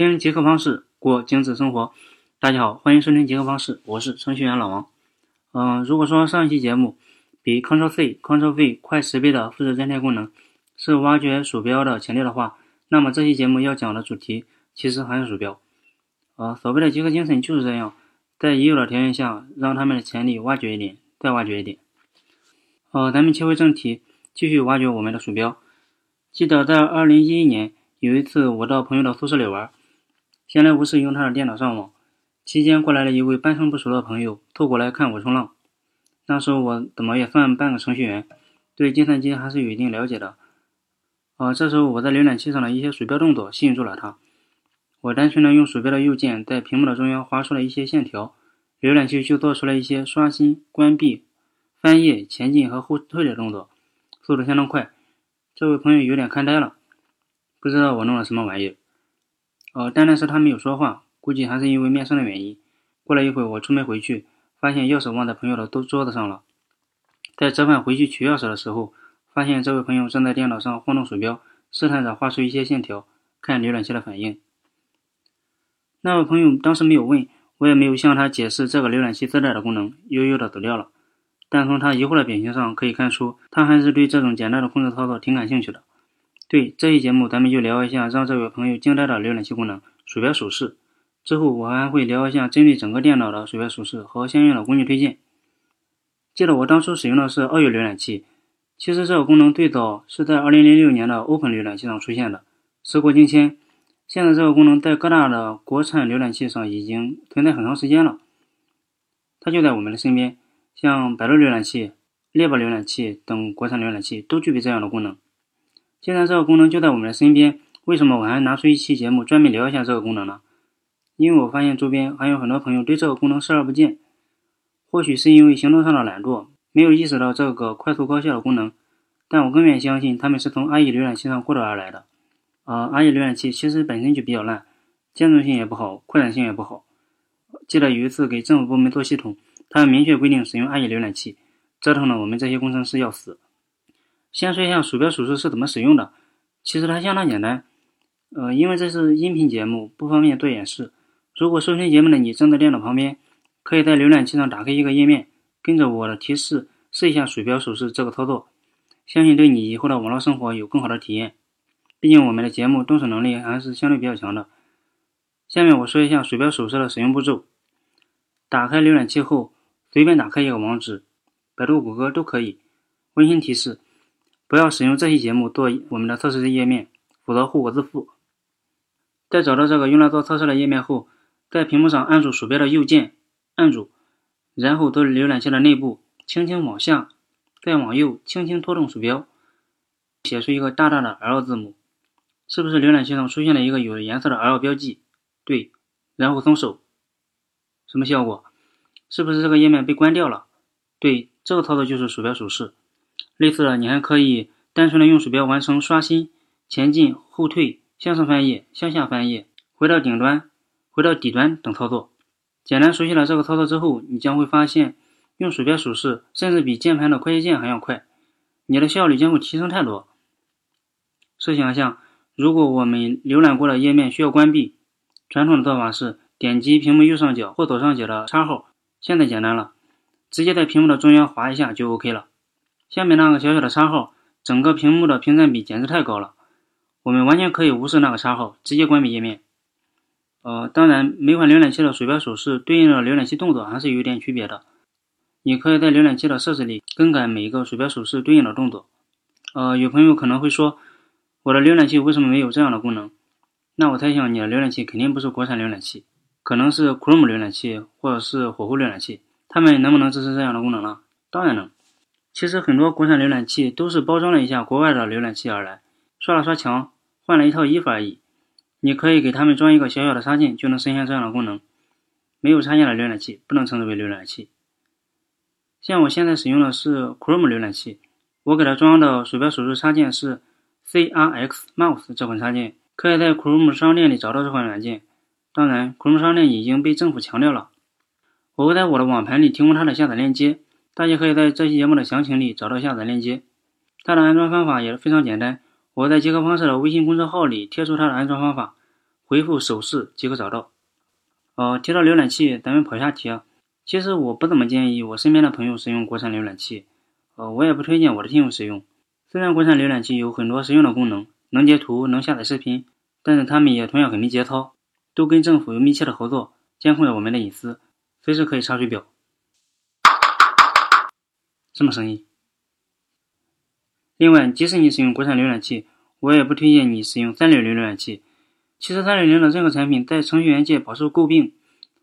听极客方式过精致生活。大家好，欢迎收听极客方式，我是程序员老王。嗯，如果说上一期节目比 Ctrl C Ctrl V 快十倍的复制粘贴功能是挖掘鼠标的潜力的话，那么这期节目要讲的主题其实还是鼠标。呃，所谓的极客精神就是这样，在已有的条件下，让他们的潜力挖掘一点，再挖掘一点。呃，咱们切回正题，继续挖掘我们的鼠标。记得在二零一一年有一次，我到朋友的宿舍里玩。闲来无事，用他的电脑上网，期间过来了一位半生不熟的朋友，透过来看我冲浪。那时候我怎么也算半个程序员，对计算机还是有一定了解的。呃，这时候我在浏览器上的一些鼠标动作吸引住了他。我单纯的用鼠标的右键在屏幕的中央划出了一些线条，浏览器就做出了一些刷新、关闭、翻页、前进和后退的动作，速度相当快。这位朋友有点看呆了，不知道我弄了什么玩意儿。呃，但那时他没有说话，估计还是因为面生的原因。过了一会，我出门回去，发现钥匙忘在朋友的桌桌子上了。在折返回去取钥匙的时候，发现这位朋友正在电脑上晃动鼠标，试探着画出一些线条，看浏览器的反应。那位朋友当时没有问，我也没有向他解释这个浏览器自带的功能，悠悠的走掉了。但从他疑惑的表情上可以看出，他还是对这种简单的控制操作挺感兴趣的。对这一节目，咱们就聊一下让这位朋友惊呆的浏览器功能——鼠标手势。之后我还会聊一下针对整个电脑的鼠标手势和相应的工具推荐。记得我当初使用的是二月浏览器，其实这个功能最早是在2006年的 Open 浏览器上出现的。时过境迁，现在这个功能在各大的国产浏览器上已经存在很长时间了。它就在我们的身边，像百度浏览器、猎豹浏览器等国产浏览器都具备这样的功能。既然这个功能就在我们的身边，为什么我还拿出一期节目专门聊一下这个功能呢？因为我发现周边还有很多朋友对这个功能视而不见，或许是因为行动上的懒惰，没有意识到这个快速高效的功能。但我更愿意相信他们是从阿姨浏览器上获得而来的。呃，阿姨浏览器其实本身就比较烂，兼容性也不好，扩展性也不好。记得有一次给政府部门做系统，他们明确规定使用阿姨浏览器，折腾的我们这些工程师要死。先说一下鼠标手势是怎么使用的，其实它相当简单。呃，因为这是音频节目，不方便做演示。如果收听节目的你正在电脑旁边，可以在浏览器上打开一个页面，跟着我的提示试一下鼠标手势这个操作，相信对你以后的网络生活有更好的体验。毕竟我们的节目动手能力还是相对比较强的。下面我说一下鼠标手势的使用步骤：打开浏览器后，随便打开一个网址，百度、谷歌都可以。温馨提示。不要使用这期节目做我们的测试的页面，否则后果自负。在找到这个用来做测试的页面后，在屏幕上按住鼠标的右键，按住，然后到浏览器的内部，轻轻往下，再往右，轻轻拖动鼠标，写出一个大大的 L 字母。是不是浏览器上出现了一个有颜色的 L 标记？对，然后松手，什么效果？是不是这个页面被关掉了？对，这个操作就是鼠标手势。类似的，你还可以单纯的用鼠标完成刷新、前进、后退、向上翻页、向下翻页、回到顶端、回到底端等操作。简单熟悉了这个操作之后，你将会发现用鼠标手势甚至比键盘的快捷键还要快，你的效率将会提升太多。试想一下，如果我们浏览过的页面需要关闭，传统的做法是点击屏幕右上角或左上角的叉号，现在简单了，直接在屏幕的中央划一下就 OK 了。下面那个小小的叉号，整个屏幕的屏占比简直太高了。我们完全可以无视那个叉号，直接关闭页面。呃，当然，每款浏览器的鼠标手势对应的浏览器动作还是有点区别的。你可以在浏览器的设置里更改每一个鼠标手势对应的动作。呃，有朋友可能会说，我的浏览器为什么没有这样的功能？那我猜想你的浏览器肯定不是国产浏览器，可能是 Chrome 浏览器或者是火狐浏览器。他们能不能支持这样的功能呢？当然能。其实很多国产浏览器都是包装了一下国外的浏览器而来，刷了刷墙，换了一套衣服而已。你可以给他们装一个小小的插件，就能实现这样的功能。没有插件的浏览器不能称之为浏览器。像我现在使用的是 Chrome 浏览器，我给它装的鼠标手势插件是 CRX Mouse 这款插件，可以在 Chrome 商店里找到这款软件。当然，Chrome 商店已经被政府强调了。我会在我的网盘里提供它的下载链接。大家可以在这期节目的详情里找到下载链接，它的安装方法也是非常简单。我在极客方式的微信公众号里贴出它的安装方法，回复手势即可找到。呃，提到浏览器，咱们跑下题啊。其实我不怎么建议我身边的朋友使用国产浏览器，呃，我也不推荐我的听友使用。虽然国产浏览器有很多实用的功能，能截图，能下载视频，但是他们也同样很没节操，都跟政府有密切的合作，监控着我们的隐私，随时可以查水表。什么声音？另外，即使你使用国产浏览器，我也不推荐你使用三六零浏览器。其实三六零的任何产品在程序员界饱受诟病，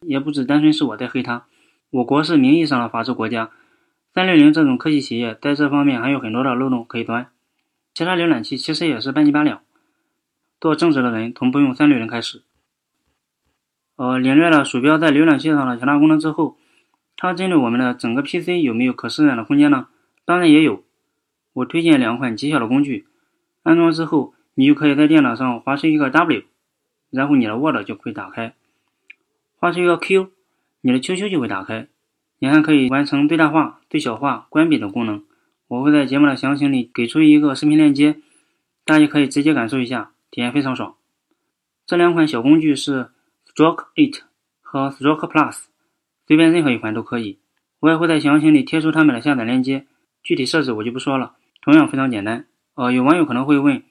也不只单纯是我在黑它。我国是名义上的法治国家，三六零这种科技企业在这方面还有很多的漏洞可以钻。其他浏览器其实也是半斤八两。做正直的人从不用三六零开始。呃，领略了鼠标在浏览器上的强大功能之后，它针对我们的整个 PC 有没有可施展的空间呢？当然也有。我推荐两款极小的工具，安装之后，你就可以在电脑上划出一个 W，然后你的 Word 就会打开；划出一个 Q，你的 QQ 就会打开。你还可以完成最大化、最小化、关闭等功能。我会在节目的详情里给出一个视频链接，大家可以直接感受一下，体验非常爽。这两款小工具是 Stroke 8和 Stroke Plus，随便任何一款都可以。我也会在详情里贴出它们的下载链接，具体设置我就不说了。同样非常简单。呃，有网友可能会问，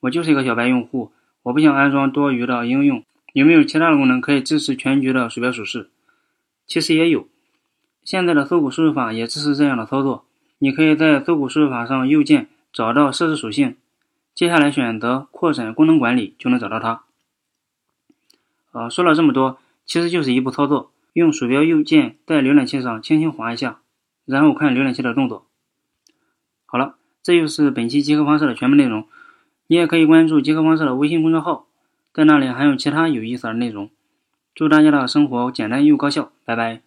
我就是一个小白用户，我不想安装多余的应用，有没有其他的功能可以支持全局的鼠标手势？其实也有，现在的搜狗输入法也支持这样的操作。你可以在搜狗输入法上右键找到设置属性，接下来选择扩展功能管理就能找到它。呃，说了这么多，其实就是一步操作，用鼠标右键在浏览器上轻轻划一下，然后看浏览器的动作。好了，这就是本期集合方式的全部内容。你也可以关注集合方式的微信公众号，在那里还有其他有意思的内容。祝大家的生活简单又高效，拜拜。